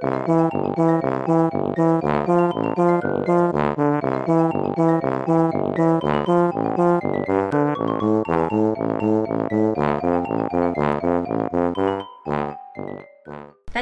大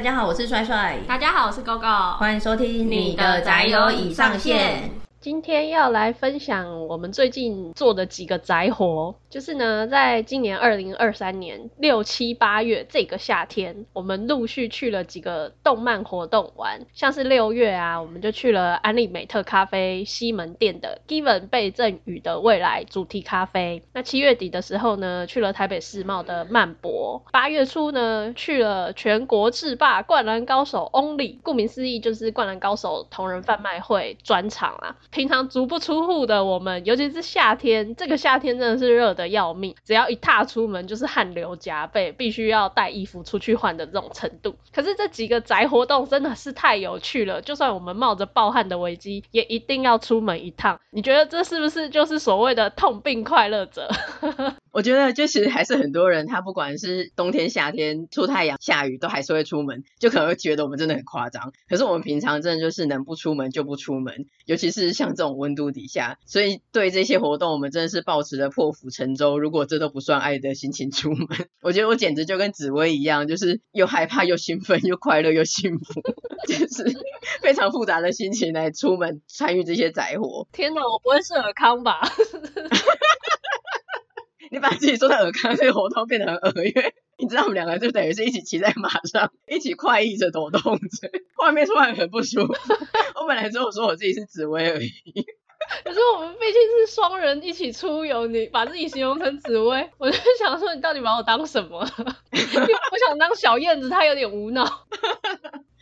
家好，我是帅帅。大家好，我是 GoGo。欢迎收听你的宅友已上线。今天要来分享我们最近做的几个宅活，就是呢，在今年二零二三年六七八月这个夏天，我们陆续去了几个动漫活动玩，像是六月啊，我们就去了安利美特咖啡西门店的 Given 被赠予的未来主题咖啡。那七月底的时候呢，去了台北世贸的漫博。八月初呢，去了全国制霸灌篮高手 Only，顾名思义就是灌篮高手同人贩卖会专场啊。平常足不出户的我们，尤其是夏天，这个夏天真的是热的要命，只要一踏出门就是汗流浃背，必须要带衣服出去换的这种程度。可是这几个宅活动真的是太有趣了，就算我们冒着暴汗的危机，也一定要出门一趟。你觉得这是不是就是所谓的痛并快乐着？我觉得就其实还是很多人，他不管是冬天、夏天，出太阳、下雨，都还是会出门，就可能会觉得我们真的很夸张。可是我们平常真的就是能不出门就不出门，尤其是像这种温度底下，所以对这些活动，我们真的是抱持着破釜沉舟，如果这都不算爱的心情出门。我觉得我简直就跟紫薇一样，就是又害怕又兴奋，又快乐又幸福，就是非常复杂的心情来出门参与这些宅活。天哪，我不会是尔康吧？你把自己说的尔康这个活动变得很尔，因 为你知道我们两个就等于是一起骑在马上，一起快意着抖动着，画面突然很不舒服。我本来只有说我自己是紫薇而已，可是我们毕竟是双人一起出游，你把自己形容成紫薇，我就想说你到底把我当什么？我想当小燕子，她有点无脑。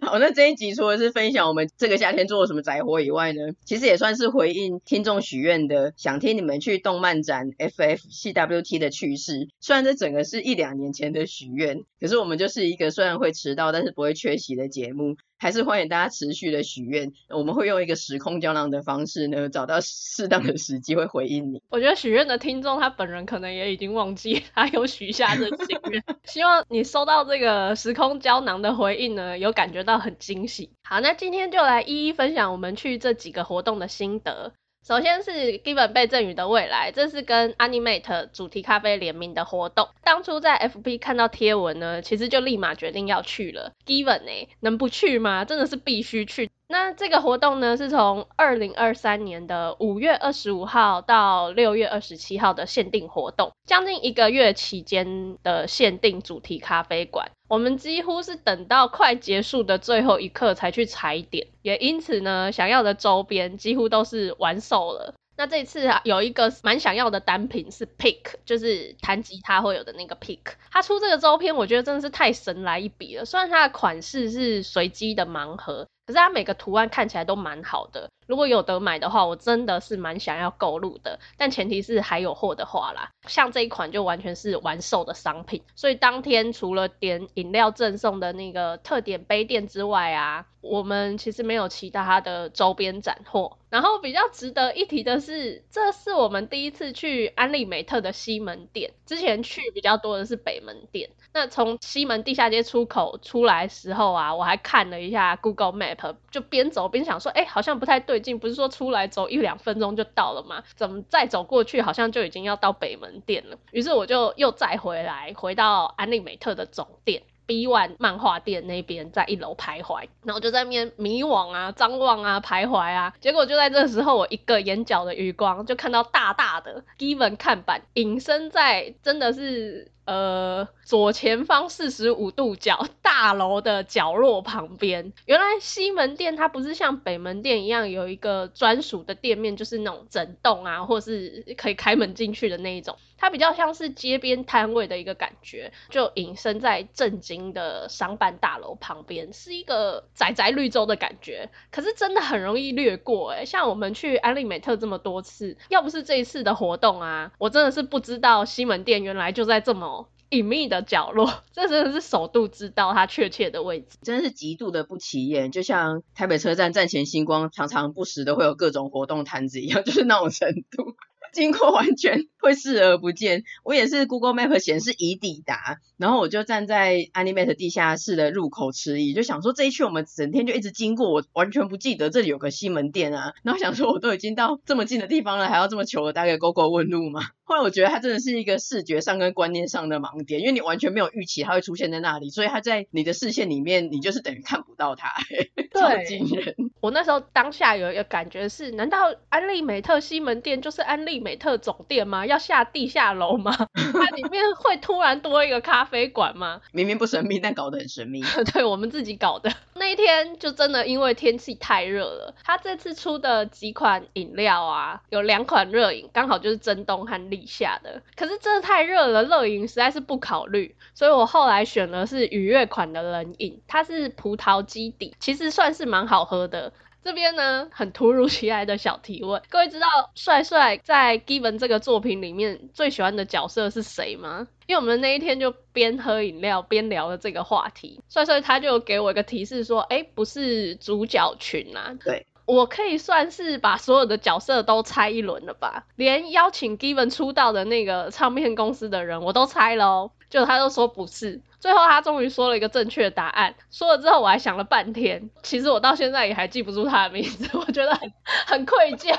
好，那这一集除了是分享我们这个夏天做了什么宅活以外呢，其实也算是回应听众许愿的，想听你们去动漫展 FF CWT 的趣事。虽然这整个是一两年前的许愿，可是我们就是一个虽然会迟到，但是不会缺席的节目。还是欢迎大家持续的许愿，我们会用一个时空胶囊的方式呢，找到适当的时机会回应你。我觉得许愿的听众他本人可能也已经忘记他有许下这心愿，希望你收到这个时空胶囊的回应呢，有感觉到很惊喜。好，那今天就来一一分享我们去这几个活动的心得。首先是 Given 被赠予的未来，这是跟 Animate 主题咖啡联名的活动。当初在 FB 看到贴文呢，其实就立马决定要去了。Given 欸，能不去吗？真的是必须去。那这个活动呢，是从二零二三年的五月二十五号到六月二十七号的限定活动，将近一个月期间的限定主题咖啡馆。我们几乎是等到快结束的最后一刻才去踩点，也因此呢，想要的周边几乎都是完售了。那这次啊，有一个蛮想要的单品是 Pick，就是弹吉他会有的那个 Pick。它出这个周边，我觉得真的是太神来一笔了。虽然它的款式是随机的盲盒，可是它每个图案看起来都蛮好的。如果有得买的话，我真的是蛮想要购入的。但前提是还有货的话啦。像这一款就完全是完售的商品，所以当天除了点饮料赠送的那个特点杯垫之外啊，我们其实没有其他的周边展货。然后比较值得一提的是，这是我们第一次去安利美特的西门店，之前去比较多的是北门店。那从西门地下街出口出来时候啊，我还看了一下 Google Map，就边走边想说，哎，好像不太对劲，不是说出来走一两分钟就到了吗？怎么再走过去好像就已经要到北门店了？于是我就又再回来，回到安利美特的总店。B One 漫画店那边在一楼徘徊，然后就在那边迷惘啊、张望啊、徘徊啊，结果就在这个时候，我一个眼角的余光就看到大大的 Given 看板隐身在，真的是。呃，左前方四十五度角大楼的角落旁边，原来西门店它不是像北门店一样有一个专属的店面，就是那种整栋啊，或是可以开门进去的那一种，它比较像是街边摊位的一个感觉，就隐身在正经的商办大楼旁边，是一个宅宅绿洲的感觉。可是真的很容易略过诶，像我们去安利美特这么多次，要不是这一次的活动啊，我真的是不知道西门店原来就在这么。隐秘的角落，这真的是首度知道它确切的位置，真是极度的不起眼，就像台北车站站前星光常常不时的会有各种活动摊子一样，就是那种程度。经过完全会视而不见。我也是 Google Map 显示已抵达，然后我就站在 Animate 地下室的入口迟疑，就想说这一区我们整天就一直经过，我完全不记得这里有个西门店啊。然后想说我都已经到这么近的地方了，还要这么求的大概 Google 问路吗？后来我觉得它真的是一个视觉上跟观念上的盲点，因为你完全没有预期它会出现在那里，所以它在你的视线里面，你就是等于看不到它。对，超惊人。我那时候当下有一个感觉是，难道安利美特西门店就是安利美特总店吗？要下地下楼吗？它里面会突然多一个咖啡馆吗？明明不神秘，但搞得很神秘。对，我们自己搞的。那一天就真的因为天气太热了，它这次出的几款饮料啊，有两款热饮，刚好就是真冬和立夏的。可是真的太热了，热饮实在是不考虑，所以我后来选的是愉悦款的冷饮，它是葡萄基底，其实算是蛮好喝的。这边呢，很突如其来的小提问，各位知道帅帅在 Given 这个作品里面最喜欢的角色是谁吗？因为我们那一天就边喝饮料边聊了这个话题，帅帅他就给我一个提示说，哎，不是主角群啊。对。我可以算是把所有的角色都猜一轮了吧，连邀请 Given 出道的那个唱片公司的人我都猜了哦，就他都说不是，最后他终于说了一个正确的答案，说了之后我还想了半天，其实我到现在也还记不住他的名字，我觉得很愧疚。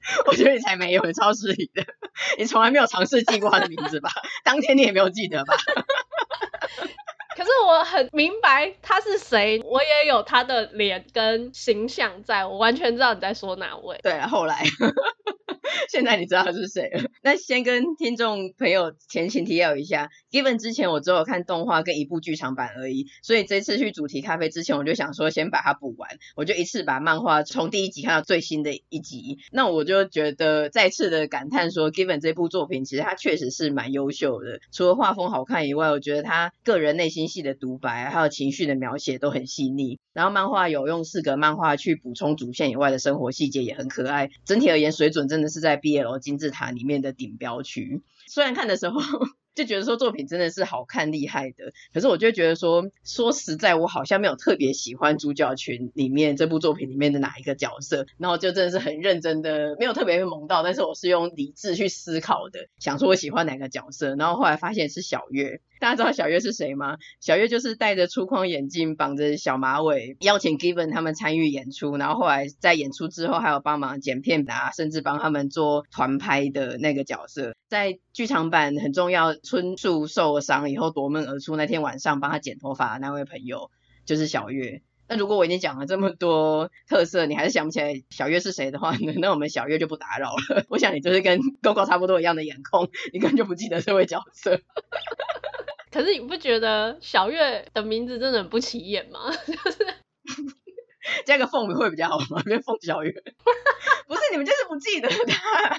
我觉得你才没有，超失礼的，你从来没有尝试记过他的名字吧？当天你也没有记得吧？可是我很明白他是谁，我也有他的脸跟形象在，我完全知道你在说哪位。对，后来。现在你知道他是谁了？那先跟听众朋友前情提要一下，Given 之前我只有看动画跟一部剧场版而已，所以这次去主题咖啡之前，我就想说先把它补完，我就一次把漫画从第一集看到最新的一集。那我就觉得再次的感叹说，Given 这部作品其实它确实是蛮优秀的，除了画风好看以外，我觉得他个人内心戏的独白还有情绪的描写都很细腻。然后漫画有用四格漫画去补充主线以外的生活细节，也很可爱。整体而言，水准真的是在 BL 金字塔里面的顶标区。虽然看的时候 就觉得说作品真的是好看厉害的，可是我就觉得说，说实在，我好像没有特别喜欢主角群里面这部作品里面的哪一个角色。然后就真的是很认真的，没有特别被萌到，但是我是用理智去思考的，想说我喜欢哪个角色。然后后来发现是小月。大家知道小月是谁吗？小月就是戴着粗框眼镜、绑着小马尾，邀请 Given 他们参与演出，然后后来在演出之后还有帮忙剪片啊，甚至帮他们做团拍的那个角色。在剧场版很重要，春树受伤以后夺门而出那天晚上，帮他剪头发的那位朋友就是小月。那如果我已经讲了这么多特色，你还是想不起来小月是谁的话呢？那我们小月就不打扰了。我想你就是跟 GoGo 差不多一样的颜控，你根本就不记得这位角色。可是你不觉得小月的名字真的很不起眼吗？就是加个凤会比较好吗？变凤小月。不是你们就是不记得他。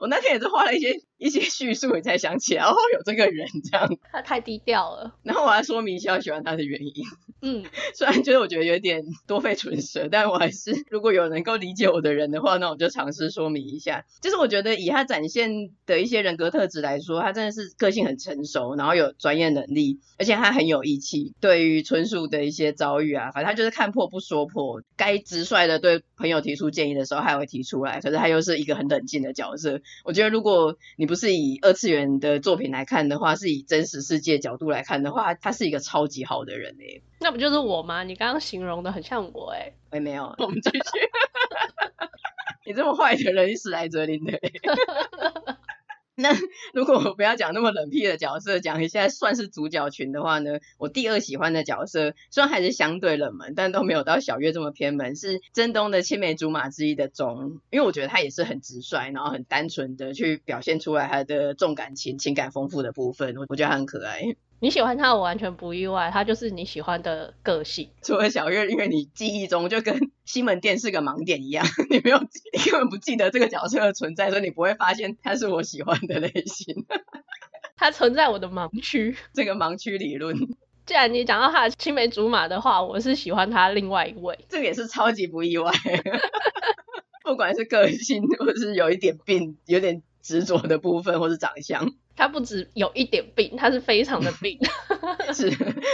我那天也是花了一些一些叙述，我才想起来哦，有这个人这样。他太低调了。然后我还说明一下我喜欢他的原因。嗯，虽然觉得我觉得有点多费唇舌，但我还是如果有能够理解我的人的话，那我就尝试说明一下。就是我觉得以他展现的一些人格特质来说，他真的是个性很成熟，然后有专业能力，而且他很有义气。对于纯属的一些遭遇啊，反正他就是看破不说破，该直率的对朋友提出建议的时候，他也会提出来。可是他又是一个很冷静的角色。我觉得如果你不是以二次元的作品来看的话，是以真实世界角度来看的话，他是一个超级好的人诶。那不就是我吗？你刚刚形容的很像我诶。我也没有，我们继续。你这么坏的人，你史莱哲林的。那如果我不要讲那么冷僻的角色，讲一下算是主角群的话呢，我第二喜欢的角色虽然还是相对冷门，但都没有到小月这么偏门，是真东的青梅竹马之一的钟，因为我觉得他也是很直率，然后很单纯的去表现出来他的重感情、情感丰富的部分，我我觉得他很可爱。你喜欢他，我完全不意外，他就是你喜欢的个性。除了小月，因为你记忆中就跟西门店是个盲点一样，你没有，你根本不记得这个角色的存在，所以你不会发现他是我喜欢的类型。他存在我的盲区，这个盲区理论。既然你讲到他的青梅竹马的话，我是喜欢他另外一位，这个也是超级不意外。不管是个性，或是有一点病，有点执着的部分，或是长相。他不止有一点病，他是非常的病。是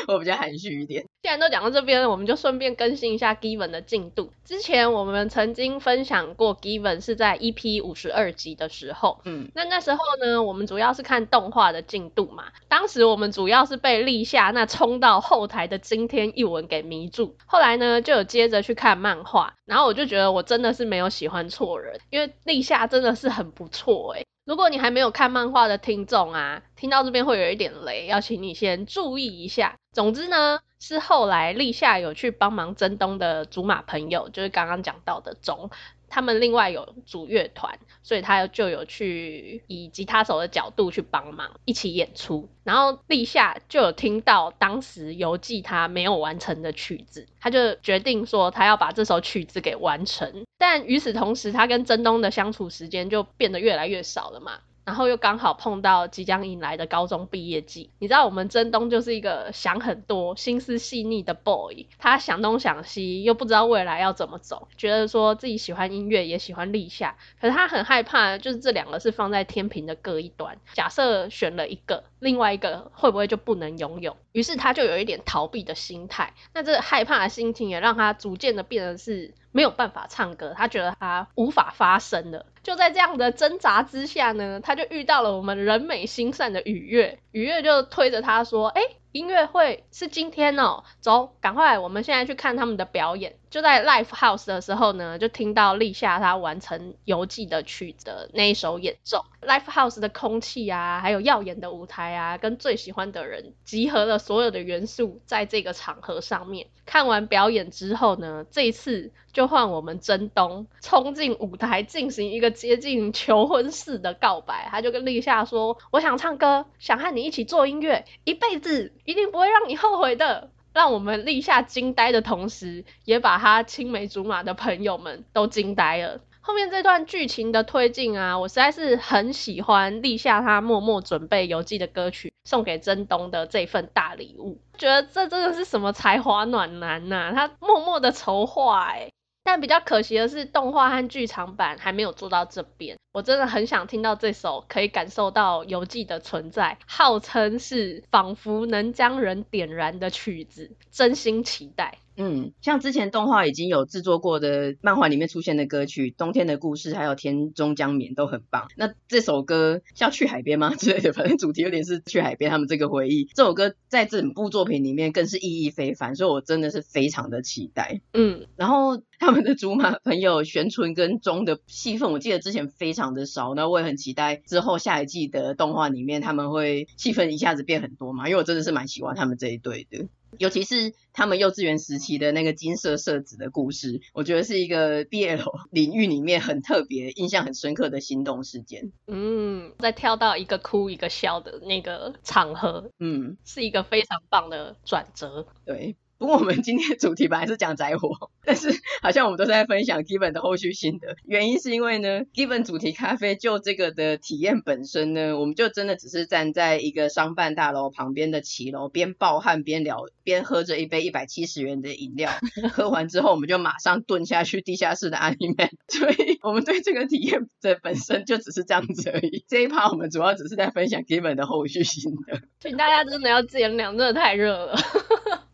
我比较含蓄一点。既然都讲到这边了，我们就顺便更新一下 Given 的进度。之前我们曾经分享过 Given 是在 EP 五十二集的时候，嗯，那那时候呢，我们主要是看动画的进度嘛。当时我们主要是被立夏那冲到后台的惊天一吻给迷住，后来呢就有接着去看漫画，然后我就觉得我真的是没有喜欢错人，因为立夏真的是很不错诶。如果你还没有看漫画的听众啊，听到这边会有一点雷，要请你先注意一下。总之呢，是后来立夏有去帮忙真东的竹马朋友，就是刚刚讲到的钟，他们另外有组乐团，所以他就有去以吉他手的角度去帮忙一起演出。然后立夏就有听到当时游记他没有完成的曲子，他就决定说他要把这首曲子给完成。但与此同时，他跟真东的相处时间就变得越来越少了嘛。然后又刚好碰到即将迎来的高中毕业季，你知道我们真东就是一个想很多、心思细腻的 boy，他想东想西，又不知道未来要怎么走，觉得说自己喜欢音乐，也喜欢立夏，可是他很害怕，就是这两个是放在天平的各一端，假设选了一个，另外一个会不会就不能拥有？于是他就有一点逃避的心态，那这害怕的心情也让他逐渐的变得是。没有办法唱歌，他觉得他无法发声了。就在这样的挣扎之下呢，他就遇到了我们人美心善的雨月，雨月就推着他说：“哎。”音乐会是今天哦，走，赶快，我们现在去看他们的表演。就在 Life House 的时候呢，就听到立夏他完成游记的曲的那一首演奏。Life House 的空气啊，还有耀眼的舞台啊，跟最喜欢的人，集合了所有的元素在这个场合上面。看完表演之后呢，这一次就换我们真东冲进舞台，进行一个接近求婚式的告白。他就跟立夏说：“我想唱歌，想和你一起做音乐，一辈子。”一定不会让你后悔的，让我们立夏惊呆的同时，也把他青梅竹马的朋友们都惊呆了。后面这段剧情的推进啊，我实在是很喜欢立夏他默默准备邮寄的歌曲送给真东的这份大礼物，觉得这真的是什么才华暖男呐、他默默的筹划哎。但比较可惜的是，动画和剧场版还没有做到这边。我真的很想听到这首可以感受到游记的存在，号称是仿佛能将人点燃的曲子，真心期待。嗯，像之前动画已经有制作过的漫画里面出现的歌曲，《冬天的故事》还有《天终将眠》都很棒。那这首歌叫去海边吗 之类的？反正主题有点是去海边，他们这个回忆。这首歌在整部作品里面更是意义非凡，所以我真的是非常的期待。嗯，然后他们的竹马朋友玄纯跟中的戏份，我记得之前非常的少，那我也很期待之后下一季的动画里面他们会戏份一下子变很多嘛，因为我真的是蛮喜欢他们这一对的。尤其是他们幼稚园时期的那个金色社子的故事，我觉得是一个 BL 领域里面很特别、印象很深刻的心动事件。嗯，再跳到一个哭一个笑的那个场合，嗯，是一个非常棒的转折。对。不过我们今天主题本来是讲宅火，但是好像我们都是在分享 Given 的后续心得。原因是因为呢，Given 主题咖啡就这个的体验本身呢，我们就真的只是站在一个商办大楼旁边的骑楼，边暴汗边聊，边喝着一杯一百七十元的饮料。喝完之后，我们就马上蹲下去地下室的 Anime。所以我们对这个体验的本身就只是这样子而已。这一趴我们主要只是在分享 Given 的后续心得。请大家真的要见谅，真的太热了。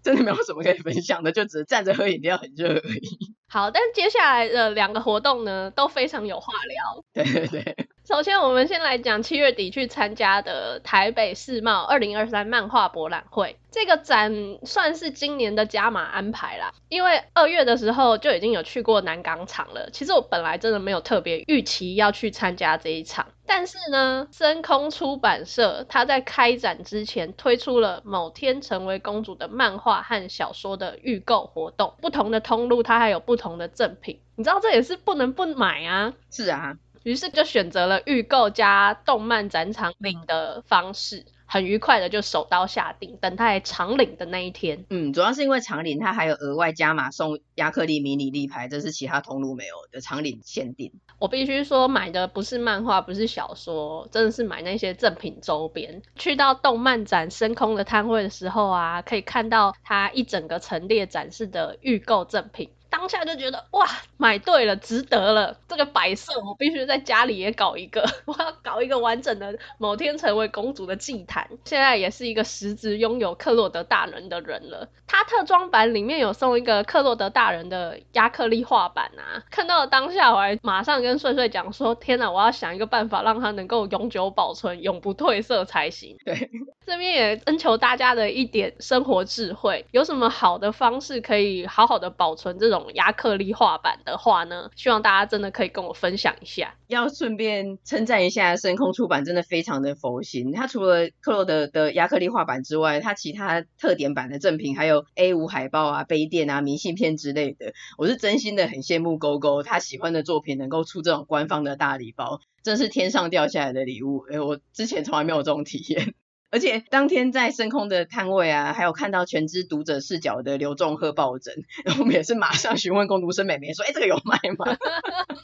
真的没有什么可以分享的，就只是站着喝饮料很热而已。好，但接下来的两个活动呢，都非常有话聊。对对对。首先，我们先来讲七月底去参加的台北世贸二零二三漫画博览会。这个展算是今年的加码安排啦，因为二月的时候就已经有去过南港场了。其实我本来真的没有特别预期要去参加这一场，但是呢，深空出版社它在开展之前推出了某天成为公主的漫画和小说的预购活动，不同的通路它还有不同的赠品，你知道这也是不能不买啊。是啊。于是就选择了预购加动漫展场领的方式，很愉快的就手刀下定，等待长领的那一天。嗯，主要是因为长领它还有额外加码送亚克力迷你立牌，这是其他通路没有的长领限定。我必须说买的不是漫画，不是小说，真的是买那些赠品周边。去到动漫展深空的摊位的时候啊，可以看到它一整个陈列展示的预购赠品。当下就觉得哇，买对了，值得了。这个摆设我必须在家里也搞一个，我要搞一个完整的某天成为公主的祭坛。现在也是一个实质拥有克洛德大人的人了。他特装版里面有送一个克洛德大人的亚克力画板啊，看到了当下我还马上跟帅帅讲说：天哪，我要想一个办法让他能够永久保存、永不褪色才行。对，这边也征求大家的一点生活智慧，有什么好的方式可以好好的保存这种亚克力画板的话呢？希望大家真的可以跟我分享一下。要顺便称赞一下深空出版，真的非常的佛心。它除了克洛德的亚克力画板之外，它其他特点版的赠品还有 A 五海报啊、杯垫啊、明信片之类的。我是真心的很羡慕勾勾，他喜欢的作品能够出这种官方的大礼包，真是天上掉下来的礼物。哎，我之前从来没有这种体验。而且当天在深空的摊位啊，还有看到全知读者视角的刘仲赫抱枕，我们也是马上询问工读生妹妹说：“哎，这个有卖吗？”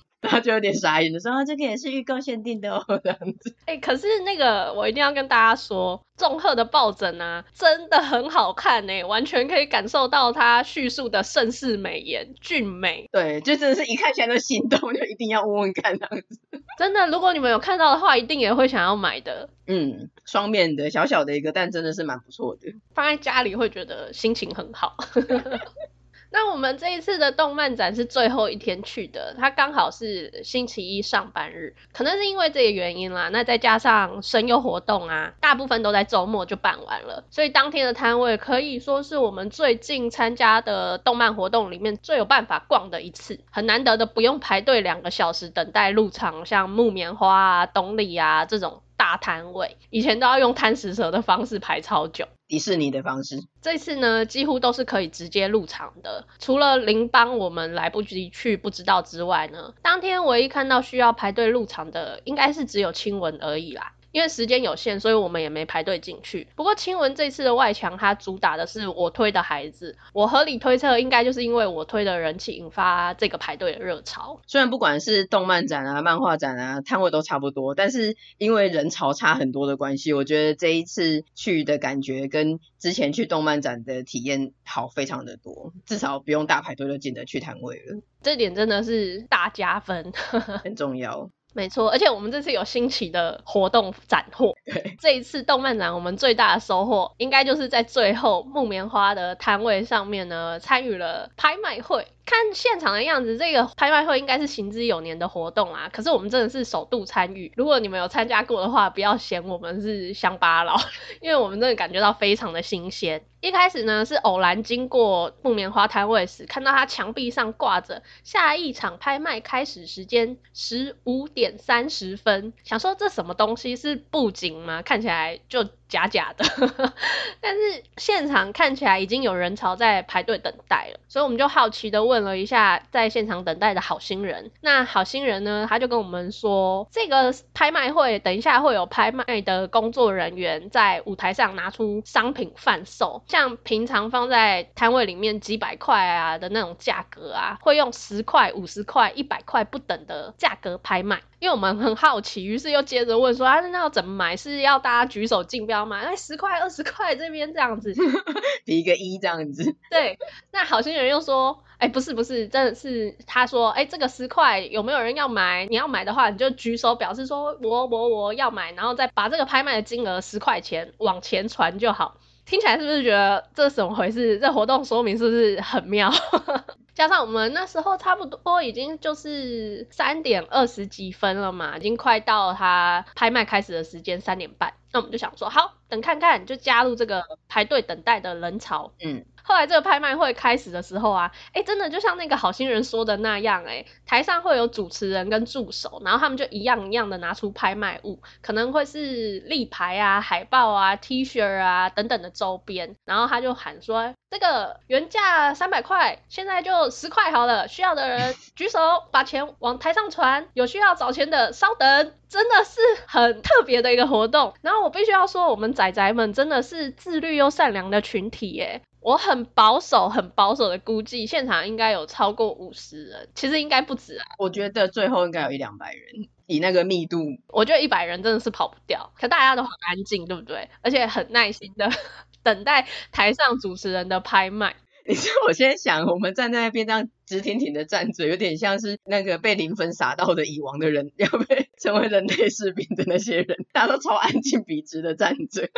然后就有点傻眼的说：“啊，这个也是预购限定的哦，这样子。”哎，可是那个我一定要跟大家说，仲赫的抱枕啊，真的很好看呢，完全可以感受到他叙述的盛世美颜、俊美。对，就真的是一看起来就心动，就一定要问问看这样子。真的，如果你们有看到的话，一定也会想要买的。嗯，双面的小小的一个，但真的是蛮不错的，放在家里会觉得心情很好。那我们这一次的动漫展是最后一天去的，它刚好是星期一上班日，可能是因为这个原因啦。那再加上声优活动啊，大部分都在周末就办完了，所以当天的摊位可以说是我们最近参加的动漫活动里面最有办法逛的一次，很难得的不用排队两个小时等待入场，像木棉花啊、东里啊这种。大摊位以前都要用贪食蛇的方式排超久，迪士尼的方式。这次呢，几乎都是可以直接入场的，除了邻邦我们来不及去不知道之外呢，当天唯一看到需要排队入场的，应该是只有亲吻而已啦。因为时间有限，所以我们也没排队进去。不过青文这次的外墙，它主打的是我推的孩子，我合理推测，应该就是因为我推的人气引发这个排队的热潮。虽然不管是动漫展啊、漫画展啊，摊位都差不多，但是因为人潮差很多的关系，我觉得这一次去的感觉跟之前去动漫展的体验好非常的多，至少不用大排队就进得去摊位了。这点真的是大加分，很重要。没错，而且我们这次有新奇的活动斩获。对，这一次动漫展我们最大的收获，应该就是在最后木棉花的摊位上面呢，参与了拍卖会。看现场的样子，这个拍卖会应该是行之有年的活动啊。可是我们真的是首度参与，如果你们有参加过的话，不要嫌我们是乡巴佬，因为我们真的感觉到非常的新鲜。一开始呢，是偶然经过木棉花摊位时，看到它墙壁上挂着下一场拍卖开始时间十五点三十分，想说这什么东西是布景吗？看起来就。假假的，但是现场看起来已经有人潮在排队等待了，所以我们就好奇的问了一下在现场等待的好心人。那好心人呢，他就跟我们说，这个拍卖会等一下会有拍卖的工作人员在舞台上拿出商品贩售，像平常放在摊位里面几百块啊的那种价格啊，会用十块、五十块、一百块不等的价格拍卖。因为我们很好奇，于是又接着问说，啊，那要怎么买？是要大家举手竞标吗？哎，十块、二十块这边这样子，比一个一这样子。对，那好心人又说，哎，不是不是，真的是他说，哎，这个十块有没有人要买？你要买的话，你就举手表示说我我我要买，然后再把这个拍卖的金额十块钱往前传就好。听起来是不是觉得这是怎么回事？这活动说明是不是很妙？加上我们那时候差不多已经就是三点二十几分了嘛，已经快到他拍卖开始的时间三点半，那我们就想说好，等看看，就加入这个排队等待的人潮。嗯。后来这个拍卖会开始的时候啊，哎，真的就像那个好心人说的那样，哎，台上会有主持人跟助手，然后他们就一样一样的拿出拍卖物，可能会是立牌啊、海报啊、T 恤啊等等的周边，然后他就喊说，这个原价三百块，现在就十块好了，需要的人举手，把钱往台上传，有需要找钱的稍等，真的是很特别的一个活动。然后我必须要说，我们仔仔们真的是自律又善良的群体耶。我很保守，很保守的估计，现场应该有超过五十人，其实应该不止啊。我觉得最后应该有一两百人，以那个密度，我觉得一百人真的是跑不掉。可大家都很安静，对不对？而且很耐心的 等待台上主持人的拍卖。你知道我现在想，我们站在那边这样直挺挺的站着，有点像是那个被零分洒到的蚁王的人，要被 成为人类士兵的那些人，大家都超安静笔直的站着。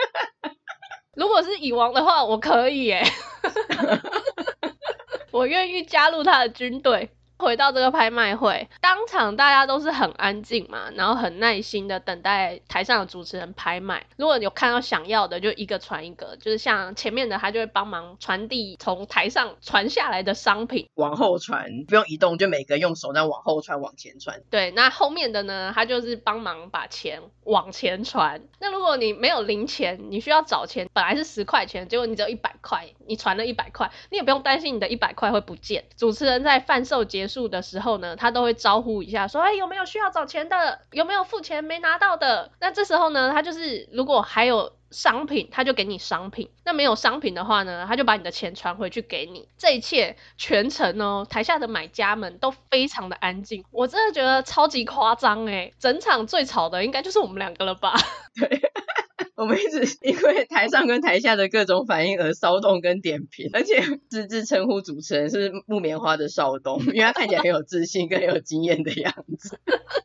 如果是蚁王的话，我可以耶，我愿意加入他的军队。回到这个拍卖会，当场大家都是很安静嘛，然后很耐心的等待台上的主持人拍卖。如果有看到想要的，就一个传一个，就是像前面的他就会帮忙传递从台上传下来的商品，往后传，不用移动，就每个用手在往后传、往前传。对，那后面的呢，他就是帮忙把钱往前传。那如果你没有零钱，你需要找钱，本来是十块钱，结果你只有一百块，你传了一百块，你也不用担心你的一百块会不见。主持人在贩售结束。的时候呢，他都会招呼一下，说：“哎，有没有需要找钱的？有没有付钱没拿到的？”那这时候呢，他就是如果还有商品，他就给你商品；那没有商品的话呢，他就把你的钱传回去给你。这一切全程哦，台下的买家们都非常的安静，我真的觉得超级夸张诶，整场最吵的应该就是我们两个了吧？对。我们一直因为台上跟台下的各种反应而骚动跟点评，而且直自称呼主持人是木棉花的少东，因为他看起来很有自信、更有经验的样子。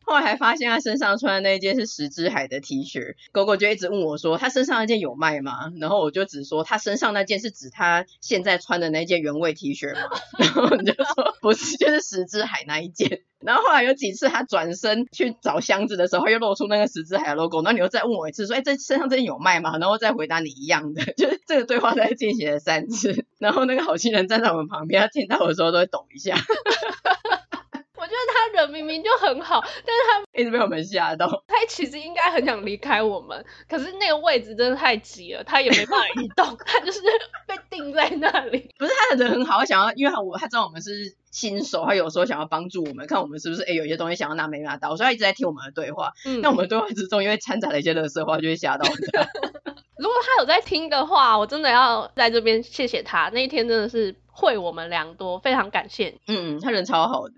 后来还发现他身上穿的那一件是石之海的 T 恤，狗狗就一直问我说：“他身上那件有卖吗？”然后我就只说：“他身上那件是指他现在穿的那件原味 T 恤吗？” 然后你就说：“不是，就是石之海那一件。”然后后来有几次他转身去找箱子的时候，又露出那个石之海 logo，然后你又再问我一次说：“哎，这身上这件有卖吗？”然后再回答你一样的，就是这个对话在进行了三次。然后那个好心人站在我们旁边，他听到我的时候都会抖一下。我觉得他人明明就很好，但是他一直被我们吓到。他其实应该很想离开我们，可是那个位置真的太挤了，他也没办法移动，他就是被定在那里。不是他的人很好，想要，因为我他知道我们是新手，他有时候想要帮助我们，看我们是不是哎有些东西想要拿没拿到，所以他一直在听我们的对话。嗯，那我们对话之中，因为掺杂了一些垃圾话，就会吓到他。如果他有在听的话，我真的要在这边谢谢他。那一天真的是惠我们良多，非常感谢。嗯，他人超好的。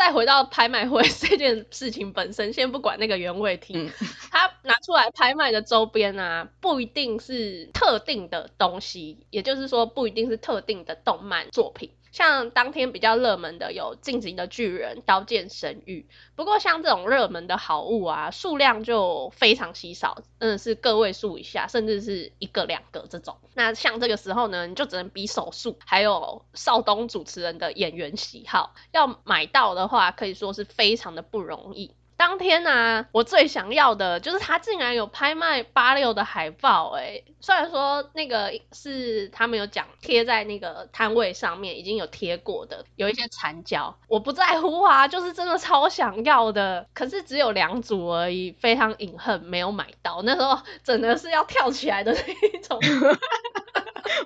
再回到拍卖会 这件事情本身，先不管那个原味厅嗯，他拿出来拍卖的周边啊，不一定是特定的东西，也就是说，不一定是特定的动漫作品。像当天比较热门的有《进行的巨人》《刀剑神域》，不过像这种热门的好物啊，数量就非常稀少，真的是个位数以下，甚至是一个两个这种。那像这个时候呢，你就只能比手速，还有少东主持人的演员喜好，要买到的话，可以说是非常的不容易。当天呢、啊，我最想要的就是他竟然有拍卖八六的海报，哎，虽然说那个是他们有讲贴在那个摊位上面，已经有贴过的，有一些残胶，我不在乎啊，就是真的超想要的，可是只有两组而已，非常隐恨，没有买到，那时候真的是要跳起来的那一种，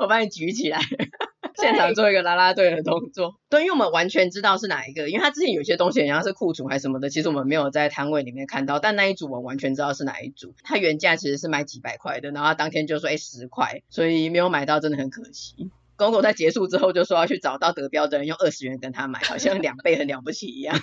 我帮你举起来。现场做一个拉拉队的动作，对，因为我们完全知道是哪一个，因为他之前有些东西好像是库存还是什么的，其实我们没有在摊位里面看到，但那一组我完全知道是哪一组，他原价其实是卖几百块的，然后他当天就说哎十块，所以没有买到真的很可惜。公公在结束之后就说要去找到得标的人用二十元跟他买，好像两倍很了不起一样。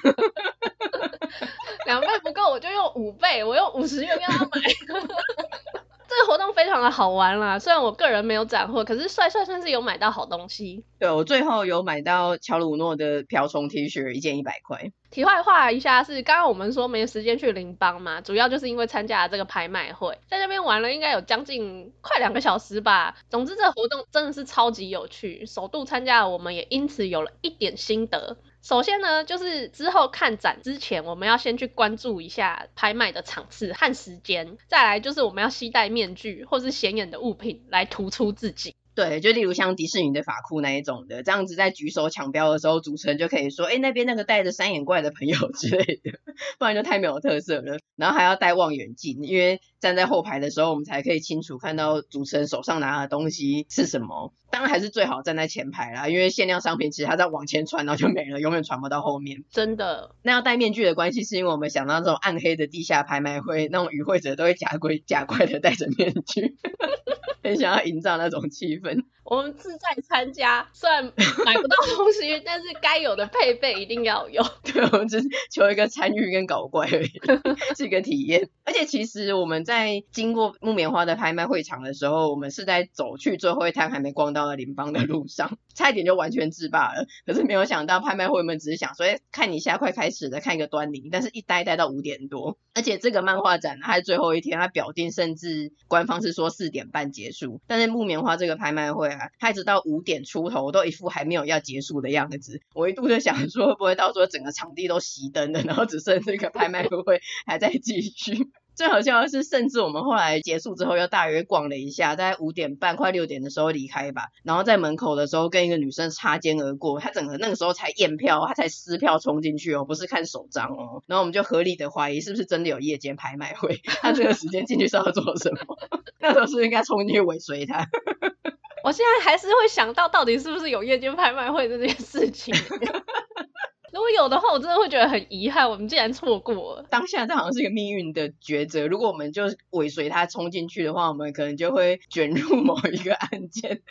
两倍不够，我就用五倍，我用五十元跟他买。这个活动非常的好玩啦，虽然我个人没有斩获，可是帅帅算是有买到好东西。对，我最后有买到乔鲁诺的瓢虫 T 恤，一件一百块。题外话一下是，刚刚我们说没时间去邻邦嘛，主要就是因为参加了这个拍卖会，在那边玩了应该有将近快两个小时吧。总之这个活动真的是超级有趣，首度参加的我们也因此有了一点心得。首先呢，就是之后看展之前，我们要先去关注一下拍卖的场次和时间。再来就是我们要携带面具或是显眼的物品来突出自己。对，就例如像迪士尼的法库那一种的，这样子在举手抢标的时候，主持人就可以说，哎，那边那个戴着三眼怪的朋友 之类的，不然就太没有特色了。然后还要戴望远镜，因为站在后排的时候，我们才可以清楚看到主持人手上拿的东西是什么。当然还是最好站在前排啦，因为限量商品其实它在往前传，然后就没了，永远传不到后面。真的。那要戴面具的关系，是因为我们想到这种暗黑的地下拍卖会，那种与会者都会假鬼假怪的戴着面具。很想要营造那种气氛。我们自在参加，虽然买不到东西，但是该有的配备一定要有。对，我们只是求一个参与跟搞怪而已，是一个体验。而且其实我们在经过木棉花的拍卖会场的时候，我们是在走去最后一摊还没逛到的邻邦的路上，差一点就完全自霸了。可是没有想到拍卖会我们只是想说，哎，看一下快开始了，看一个端倪。但是一待待到五点多，而且这个漫画展还是最后一天，它表定甚至官方是说四点半结但是木棉花这个拍卖会啊，它一直到五点出头都一副还没有要结束的样子。我一度就想说，会不会到时候整个场地都熄灯了，然后只剩这个拍卖会还在继续。最好笑的是，甚至我们后来结束之后，又大约逛了一下，在五点半快六点的时候离开吧。然后在门口的时候，跟一个女生擦肩而过，她整个那个时候才验票，她才撕票冲进去哦，不是看手账哦。然后我们就合理的怀疑，是不是真的有夜间拍卖会？她这个时间进去是要做什么？那时候是应该冲进去尾随她？我现在还是会想到，到底是不是有夜间拍卖会这件事情。如果有的话，我真的会觉得很遗憾，我们竟然错过了。当下这好像是一个命运的抉择。如果我们就尾随他冲进去的话，我们可能就会卷入某一个案件，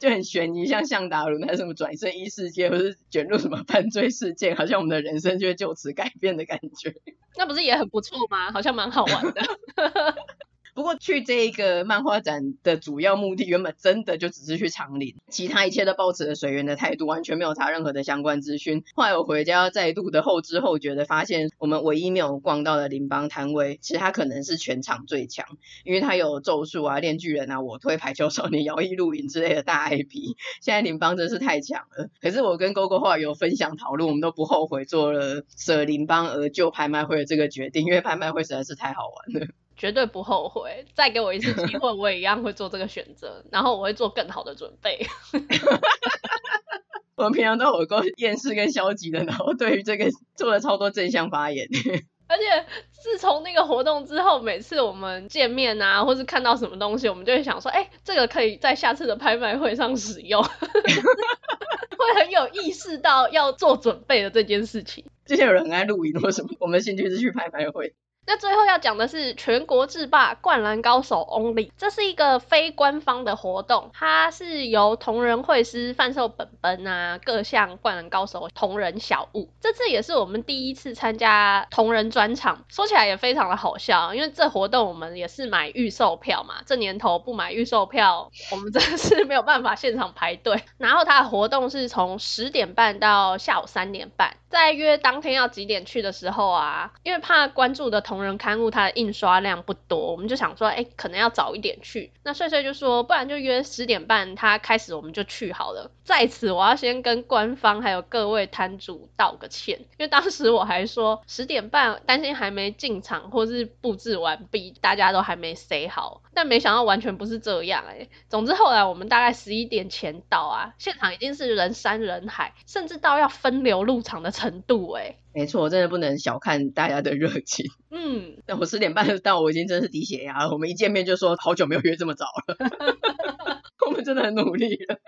就很悬疑，像向达伦还是什么转身异世界，或是卷入什么犯罪事件，好像我们的人生就会就此改变的感觉。那不是也很不错吗？好像蛮好玩的。不过去这一个漫画展的主要目的，原本真的就只是去长林，其他一切都抱持着随缘的态度，完全没有查任何的相关资讯。后来我回家再度的后知后觉的发现，我们唯一没有逛到的邻邦摊位，其实它可能是全场最强，因为它有咒术啊、链锯人啊、我推排球少年、摇曳露营之类的大 IP。现在邻邦真是太强了。可是我跟 GoGo 后来有分享讨论，我们都不后悔做了舍邻邦而救拍卖会的这个决定，因为拍卖会实在是太好玩了。绝对不后悔，再给我一次机会，我也一样会做这个选择，然后我会做更好的准备。我们平常都有够厌世跟消极的，然后对于这个做了超多正向发言。而且自从那个活动之后，每次我们见面啊，或是看到什么东西，我们就会想说，哎、欸，这个可以在下次的拍卖会上使用，会很有意识到要做准备的这件事情。之前有人很爱露营或什么，我们兴趣是去拍卖会。那最后要讲的是全国制霸灌篮高手 Only，这是一个非官方的活动，它是由同人会师贩售本本啊，各项灌篮高手同人小物。这次也是我们第一次参加同人专场，说起来也非常的好笑，因为这活动我们也是买预售票嘛，这年头不买预售票，我们真的是没有办法现场排队。然后它的活动是从十点半到下午三点半，在约当天要几点去的时候啊，因为怕关注的同仁刊物它的印刷量不多，我们就想说，哎、可能要早一点去。那帅帅就说，不然就约十点半，他开始我们就去好了。在此，我要先跟官方还有各位摊主道个歉，因为当时我还说十点半担心还没进场或是布置完毕，大家都还没塞好。但没想到完全不是这样哎、总之后来我们大概十一点前到啊，现场已经是人山人海，甚至到要分流入场的程度哎、欸。没错，我真的不能小看大家的热情。嗯，那我十点半到，我已经真是低血压了。我们一见面就说好久没有约这么早了，我们真的很努力了。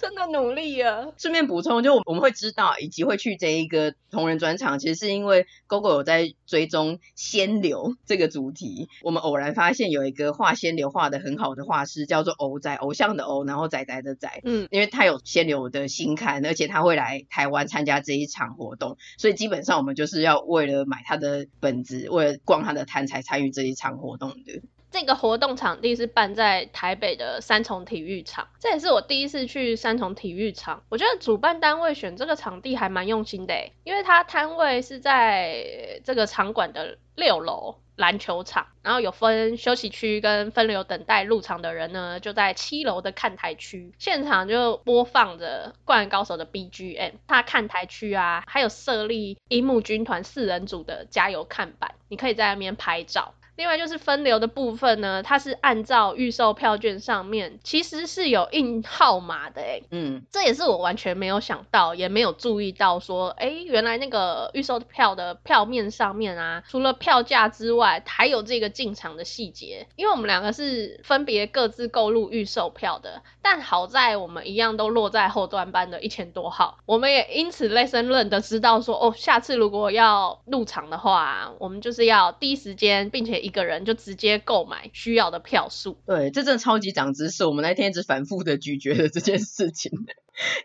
真的努力啊！顺便补充，就我们会知道以及会去这一个同人专场，其实是因为 GoGo 有在追踪仙流这个主题。我们偶然发现有一个画仙流画的很好的画师，叫做偶仔，偶像的偶，然后仔仔的仔。嗯，因为他有仙流的新刊，而且他会来台湾参加这一场活动，所以基本上我们就是要为了买他的本子，为了逛他的摊才参与这一场活动的。这个活动场地是办在台北的三重体育场，这也是我第一次去三重体育场。我觉得主办单位选这个场地还蛮用心的，因为它摊位是在这个场馆的六楼篮球场，然后有分休息区跟分流等待入场的人呢，就在七楼的看台区，现场就播放着《灌篮高手》的 BGM。它看台区啊，还有设立樱木军团四人组的加油看板，你可以在那边拍照。另外就是分流的部分呢，它是按照预售票券上面其实是有印号码的诶，嗯，这也是我完全没有想到，也没有注意到说，诶，原来那个预售票的票面上面啊，除了票价之外，还有这个进场的细节。因为我们两个是分别各自购入预售票的，但好在我们一样都落在后段班的一千多号，我们也因此 lesson learned 的知道说，哦，下次如果要入场的话，我们就是要第一时间，并且。一个人就直接购买需要的票数。对，这真的超级涨知识。我们那天一直反复的咀嚼的这件事情。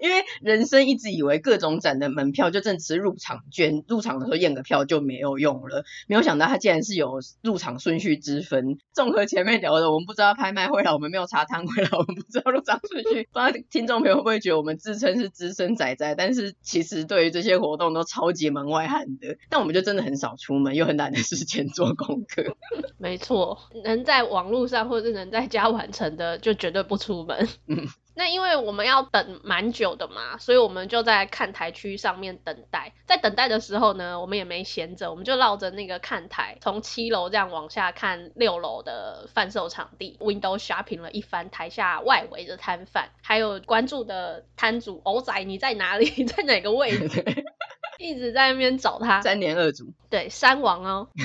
因为人生一直以为各种展的门票就正值入场券，入场的时候验个票就没有用了，没有想到它竟然是有入场顺序之分。综合前面聊的，我们不知道拍卖会了，我们没有查摊位了，我们不知道入场顺序。不知道听众朋友会不会觉得我们自称是资深仔仔，但是其实对于这些活动都超级门外汉的。但我们就真的很少出门，又很懒得事前做功课。没错，能在网络上或者是能在家完成的，就绝对不出门。嗯。那因为我们要等蛮久的嘛，所以我们就在看台区上面等待。在等待的时候呢，我们也没闲着，我们就绕着那个看台，从七楼这样往下看六楼的贩售场地，window shopping 了一番台下外围的摊贩，还有关注的摊主。欧仔，你在哪里？你 在哪个位置？一直在那边找他，三连二组，对，山王哦。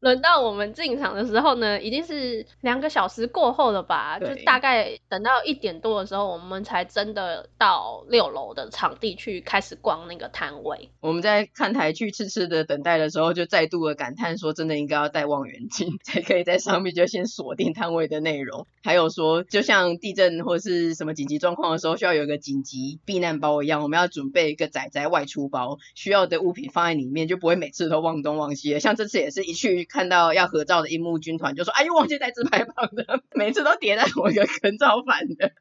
轮到我们进场的时候呢，已经是两个小时过后了吧？就大概等到一点多的时候，我们才真的到六楼的场地去开始逛那个摊位。我们在看台去痴痴的等待的时候，就再度的感叹说，真的应该要带望远镜，才可以在上面就先锁定摊位的内容。还有说，就像地震或是什么紧急状况的时候，需要有一个紧急避难包一样，我们要准备一个仔仔外出包。需要的物品放在里面，就不会每次都忘东忘西了。像这次也是一去看到要合照的樱木军团，就说：“哎呦，忘记带自拍棒的，每次都叠在我一个坑，超烦的。”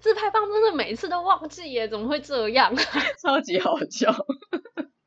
自拍棒真的每次都忘记耶，怎么会这样？超级好笑。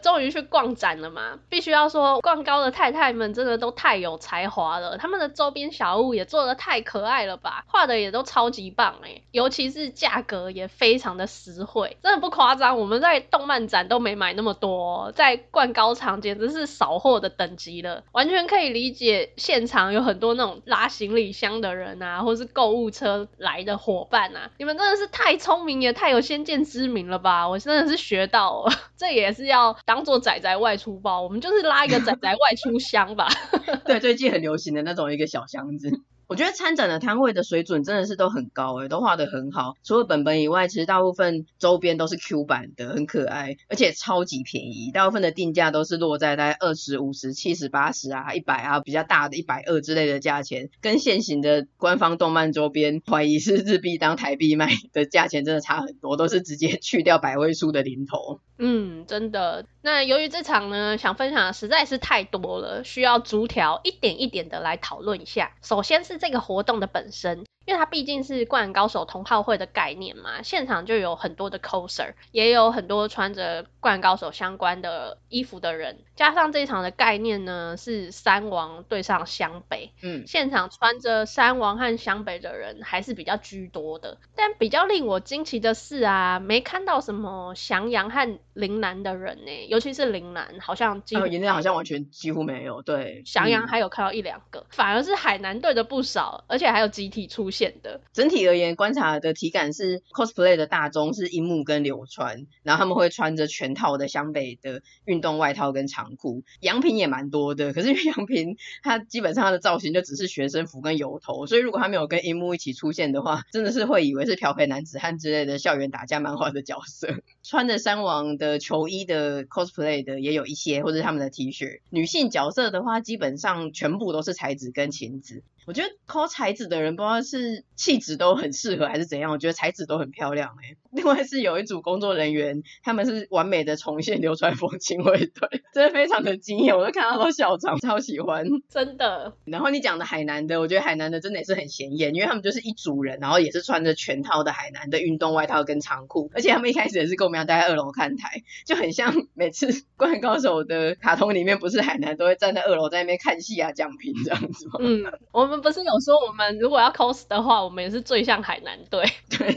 终于去逛展了嘛，必须要说，逛高的太太们真的都太有才华了，他们的周边小物也做得太可爱了吧，画的也都超级棒哎，尤其是价格也非常的实惠，真的不夸张，我们在动漫展都没买那么多，在逛高场简直是扫货的等级了，完全可以理解现场有很多那种拉行李箱的人啊，或是购物车来的伙伴啊，你们真的是太聪明也太有先见之明了吧，我真的是学到了，这也是要。当做仔仔外出包，我们就是拉一个仔仔外出箱吧。对，最近很流行的那种一个小箱子。我觉得参展的摊位的水准真的是都很高诶，都画得很好。除了本本以外，其实大部分周边都是 Q 版的，很可爱，而且超级便宜。大部分的定价都是落在大概二十五十、七十、八十啊、一百啊，比较大的一百二之类的价钱，跟现行的官方动漫周边怀疑是日币当台币卖的价钱真的差很多，都是直接去掉百位数的零头。嗯，真的。那由于这场呢，想分享的实在是太多了，需要逐条一点一点的来讨论一下。首先是这个活动的本身。因为它毕竟是灌篮高手同好会的概念嘛，现场就有很多的 coser，也有很多穿着灌篮高手相关的衣服的人，加上这一场的概念呢，是山王对上湘北，嗯，现场穿着山王和湘北的人还是比较居多的，但比较令我惊奇的是啊，没看到什么翔阳和陵南的人呢，尤其是陵南，好像几乎，陵南好像完全几乎没有，对，翔阳还有看到一两个，嗯、反而是海南队的不少，而且还有集体出现。的。整体而言，观察的体感是 cosplay 的大宗是樱木跟柳川，然后他们会穿着全套的湘北的运动外套跟长裤，阳平也蛮多的。可是因为洋平他基本上他的造型就只是学生服跟油头，所以如果他没有跟樱木一起出现的话，真的是会以为是漂肥男子汉之类的校园打架漫画的角色。穿着山王的球衣的 cosplay 的也有一些，或者他们的 T 恤。女性角色的话，基本上全部都是才子跟晴子。我觉得 cos 彩子的人不知道是气质都很适合还是怎样，我觉得才子都很漂亮哎、欸。另外是有一组工作人员，他们是完美的重现流川枫亲卫队，真的非常的惊艳，我都看到都笑场，超喜欢，真的。然后你讲的海南的，我觉得海南的真的也是很显眼，因为他们就是一组人，然后也是穿着全套的海南的运动外套跟长裤，而且他们一开始也是跟我们要待在二楼看台，就很像每次灌篮高手的卡通里面，不是海南都会站在二楼在那边看戏啊讲评这样子吗？嗯，我们。不是有说我们如果要 cos 的话，我们也是最像海南队，对，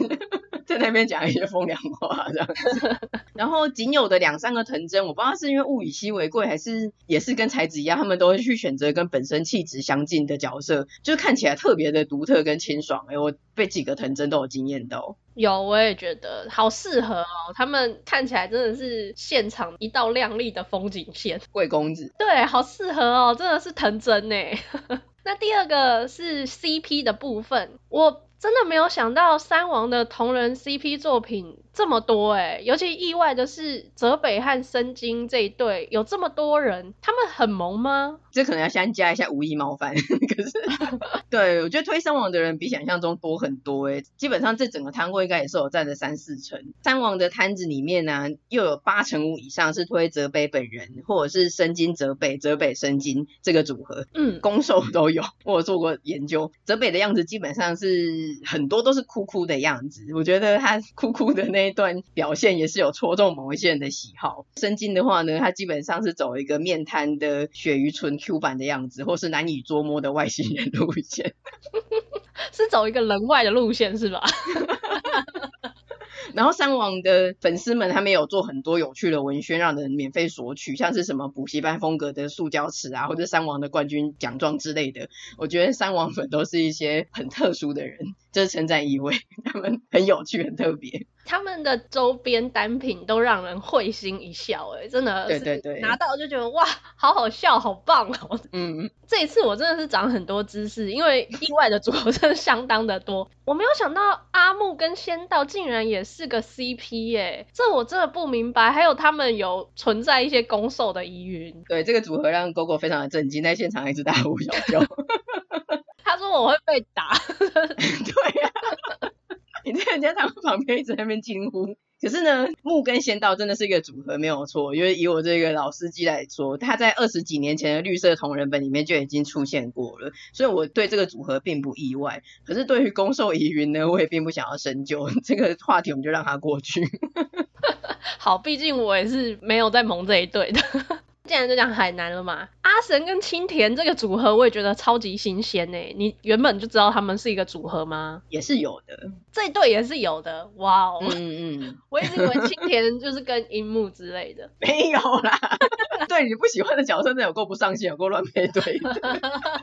在那边讲一些风凉话这样。然后仅有的两三个藤真，我不知道是因为物以稀为贵，还是也是跟才子一样，他们都会去选择跟本身气质相近的角色，就是看起来特别的独特跟清爽。哎，我被几个藤真都有惊艳到。有，我也觉得好适合哦。他们看起来真的是现场一道亮丽的风景线。贵公子，对，好适合哦，真的是藤真呢。那第二个是 CP 的部分，我真的没有想到三王的同人 CP 作品这么多哎、尤其意外的是泽北和深津这一对有这么多人，他们很萌吗？这可能要先加一下无意冒犯，可是 对，我觉得推三王的人比想象中多很多诶、欸，基本上这整个摊位应该也是有占着三四成。三王的摊子里面呢、啊，又有八成五以上是推泽北本人，或者是深津泽北、泽北深津这个组合，嗯，攻受都有，我有做过研究，泽北的样子基本上是很多都是哭哭的样子，我觉得他哭哭的那。一段表现也是有戳中某一些人的喜好。深津的话呢，他基本上是走一个面瘫的鳕鱼唇 Q 版的样子，或是难以捉摸的外星人路线，是走一个人外的路线是吧？然后三王的粉丝们，他们有做很多有趣的文宣，让人免费索取，像是什么补习班风格的塑胶尺啊，或者三王的冠军奖状之类的。我觉得三王粉都是一些很特殊的人，这是称赞一位，他们很有趣，很特别。他们的周边单品都让人会心一笑，哎，真的，对对对，拿到就觉得哇，好好笑，好棒哦。嗯，这一次我真的是长很多知识，因为意外的组合真的相当的多。我没有想到阿木跟仙道竟然也是个 CP 耶，这我真的不明白。还有他们有存在一些攻受的疑云。对，这个组合让 GoGo 非常的震惊，在现场一直大呼小叫。他说我会被打。对呀、啊。你在人家他们旁边一直在那边惊呼，可是呢，木跟仙道真的是一个组合，没有错。因为以我这个老司机来说，他在二十几年前的绿色同人本里面就已经出现过了，所以我对这个组合并不意外。可是对于攻受疑云呢，我也并不想要深究这个话题，我们就让它过去。好，毕竟我也是没有在蒙这一对的。既然就讲海南了嘛，阿神跟青田这个组合我也觉得超级新鲜呢。你原本就知道他们是一个组合吗？也是有的，这一对也是有的。哇哦，嗯嗯，我一直以为青田就是跟樱木之类的，没有啦。对你不喜欢的角色，真的有够不上心，有够乱配对。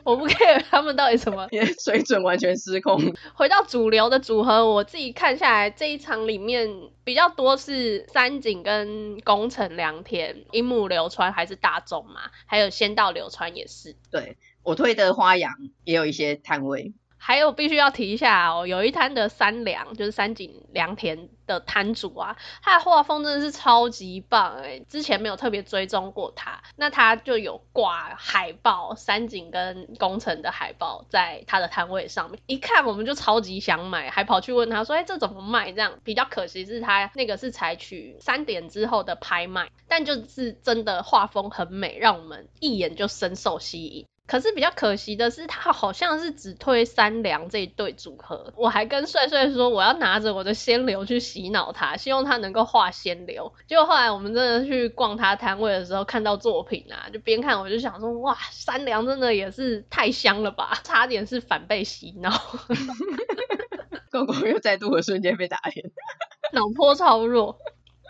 我不 care 他们到底什么，水准完全失控。回到主流的组合，我自己看下来这一场里面比较多是三井跟宫城良田，樱木流川还是。大众嘛，还有仙道流川也是。对，我推的花阳也有一些摊位。还有必须要提一下哦，有一摊的三良，就是三井良田的摊主啊，他的画风真的是超级棒哎，之前没有特别追踪过他，那他就有挂海报，三井跟工程的海报在他的摊位上面，一看我们就超级想买，还跑去问他说，哎，这怎么卖？这样比较可惜是他那个是采取三点之后的拍卖，但就是真的画风很美，让我们一眼就深受吸引。可是比较可惜的是，他好像是只推三良这一对组合。我还跟帅帅说，我要拿着我的仙流去洗脑他，希望他能够画仙流。结果后来我们真的去逛他摊位的时候，看到作品啊，就边看我就想说，哇，三良真的也是太香了吧，差点是反被洗脑。公公又再度的瞬间被打脸，脑波超弱。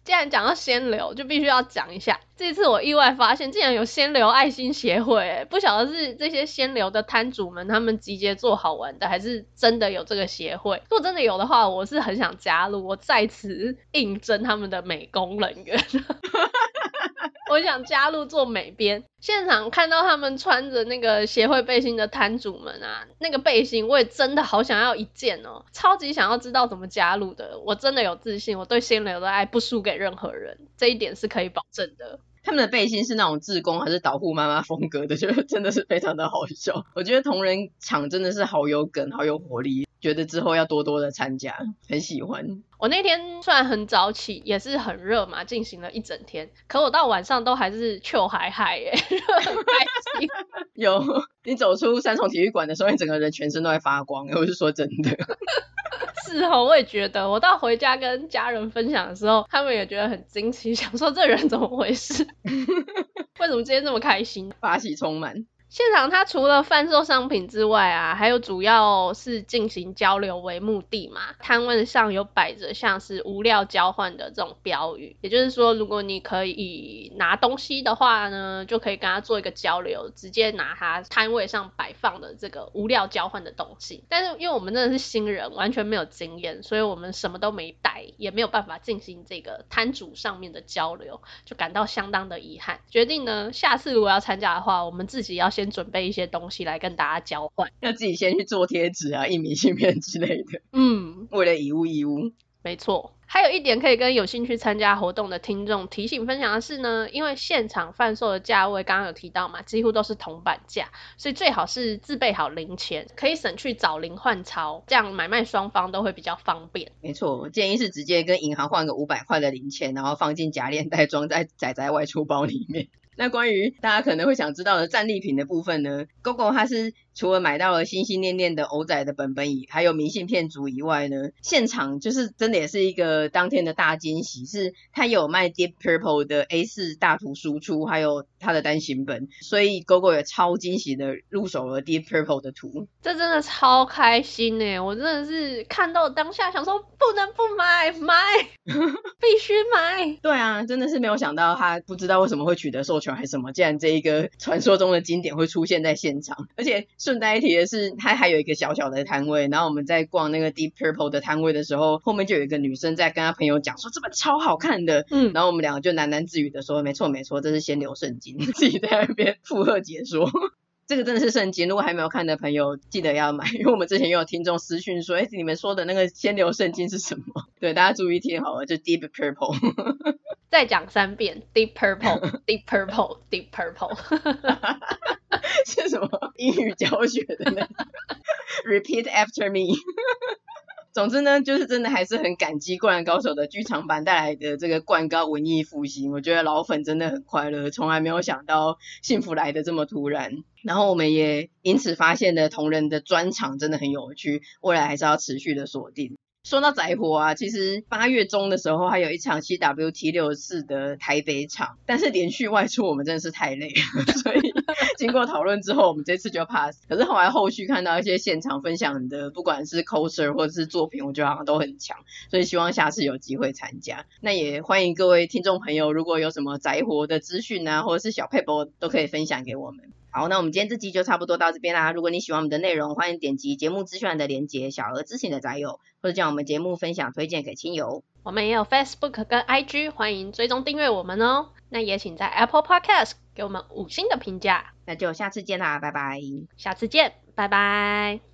既然讲到仙流，就必须要讲一下。这次我意外发现，竟然有仙流爱心协会，不晓得是这些仙流的摊主们他们集结做好玩的，还是真的有这个协会。如果真的有的话，我是很想加入，我在此应征他们的美工人员。我想加入做美编，现场看到他们穿着那个协会背心的摊主们啊，那个背心我也真的好想要一件哦，超级想要知道怎么加入的。我真的有自信，我对仙流的爱不输给任何人，这一点是可以保证的。他们的背心是那种自工还是导护妈妈风格的，就真的是非常的好笑。我觉得同人场真的是好有梗，好有活力。觉得之后要多多的参加，很喜欢。我那天虽然很早起，也是很热嘛，进行了一整天。可我到晚上都还是秋嗨嗨耶，很开心。有你走出三重体育馆的时候，你整个人全身都在发光。我是说真的。是哦，我也觉得。我到回家跟家人分享的时候，他们也觉得很惊奇，想说这人怎么回事？为什么今天这么开心？法喜充满。现场它除了贩售商品之外啊，还有主要是进行交流为目的嘛。摊位上有摆着像是物料交换的这种标语，也就是说，如果你可以拿东西的话呢，就可以跟他做一个交流，直接拿他摊位上摆放的这个物料交换的东西。但是因为我们真的是新人，完全没有经验，所以我们什么都没带，也没有办法进行这个摊主上面的交流，就感到相当的遗憾。决定呢，下次如果要参加的话，我们自己要。先准备一些东西来跟大家交换，要自己先去做贴纸啊、印明信片之类的。嗯，为了以物易物，没错。还有一点可以跟有兴趣参加活动的听众提醒分享的是呢，因为现场贩售的价位刚刚有提到嘛，几乎都是铜板价，所以最好是自备好零钱，可以省去找零换钞，这样买卖双方都会比较方便。没错，我建议是直接跟银行换个五百块的零钱，然后放进夹链袋装在仔仔外出包里面。那关于大家可能会想知道的战利品的部分呢，GoGo 它是除了买到了心心念念的偶仔的本本以，还有明信片组以外呢，现场就是真的也是一个当天的大惊喜，是他有卖 Deep Purple 的 A4 大图输出，还有他的单行本，所以 GoGo 也超惊喜的入手了 Deep Purple 的图，这真的超开心哎！我真的是看到当下想说不能不买，买 必须买。对啊，真的是没有想到他不知道为什么会取得授权。还是什么？竟然这一个传说中的经典会出现在现场，而且顺带一提的是，它还有一个小小的摊位。然后我们在逛那个 Deep Purple 的摊位的时候，后面就有一个女生在跟她朋友讲说：“这本超好看的。”嗯，然后我们两个就喃喃自语的说：“没错没错，这是先流圣经。”自己在那边附和解说。这个真的是圣经，如果还没有看的朋友，记得要买，因为我们之前也有听众私讯说：“哎，你们说的那个先流圣经是什么？” 对，大家注意听好了，就 Deep Purple。再讲三遍，Deep Purple，Deep Purple，Deep Purple，是什么英语教学的呢？Repeat after me。总之呢，就是真的还是很感激《灌篮高手》的剧场版带来的这个灌高文艺复兴。我觉得老粉真的很快乐，从来没有想到幸福来的这么突然。然后我们也因此发现了同人的专场真的很有趣，未来还是要持续的锁定。说到宅活啊，其实八月中的时候还有一场 CWT 六四的台北场，但是连续外出我们真的是太累了，所以经过讨论之后，我们这次就 pass。可是后来后续看到一些现场分享的，不管是 coser 或者是作品，我觉得好像都很强，所以希望下次有机会参加。那也欢迎各位听众朋友，如果有什么宅活的资讯啊，或者是小撇步，都可以分享给我们。好，那我们今天这集就差不多到这边啦。如果你喜欢我们的内容，欢迎点击节目资讯栏的连接，小额咨询的宅友，或者将我们节目分享推荐给亲友。我们也有 Facebook 跟 IG，欢迎追踪订阅我们哦。那也请在 Apple Podcast 给我们五星的评价。那就下次见啦，拜拜。下次见，拜拜。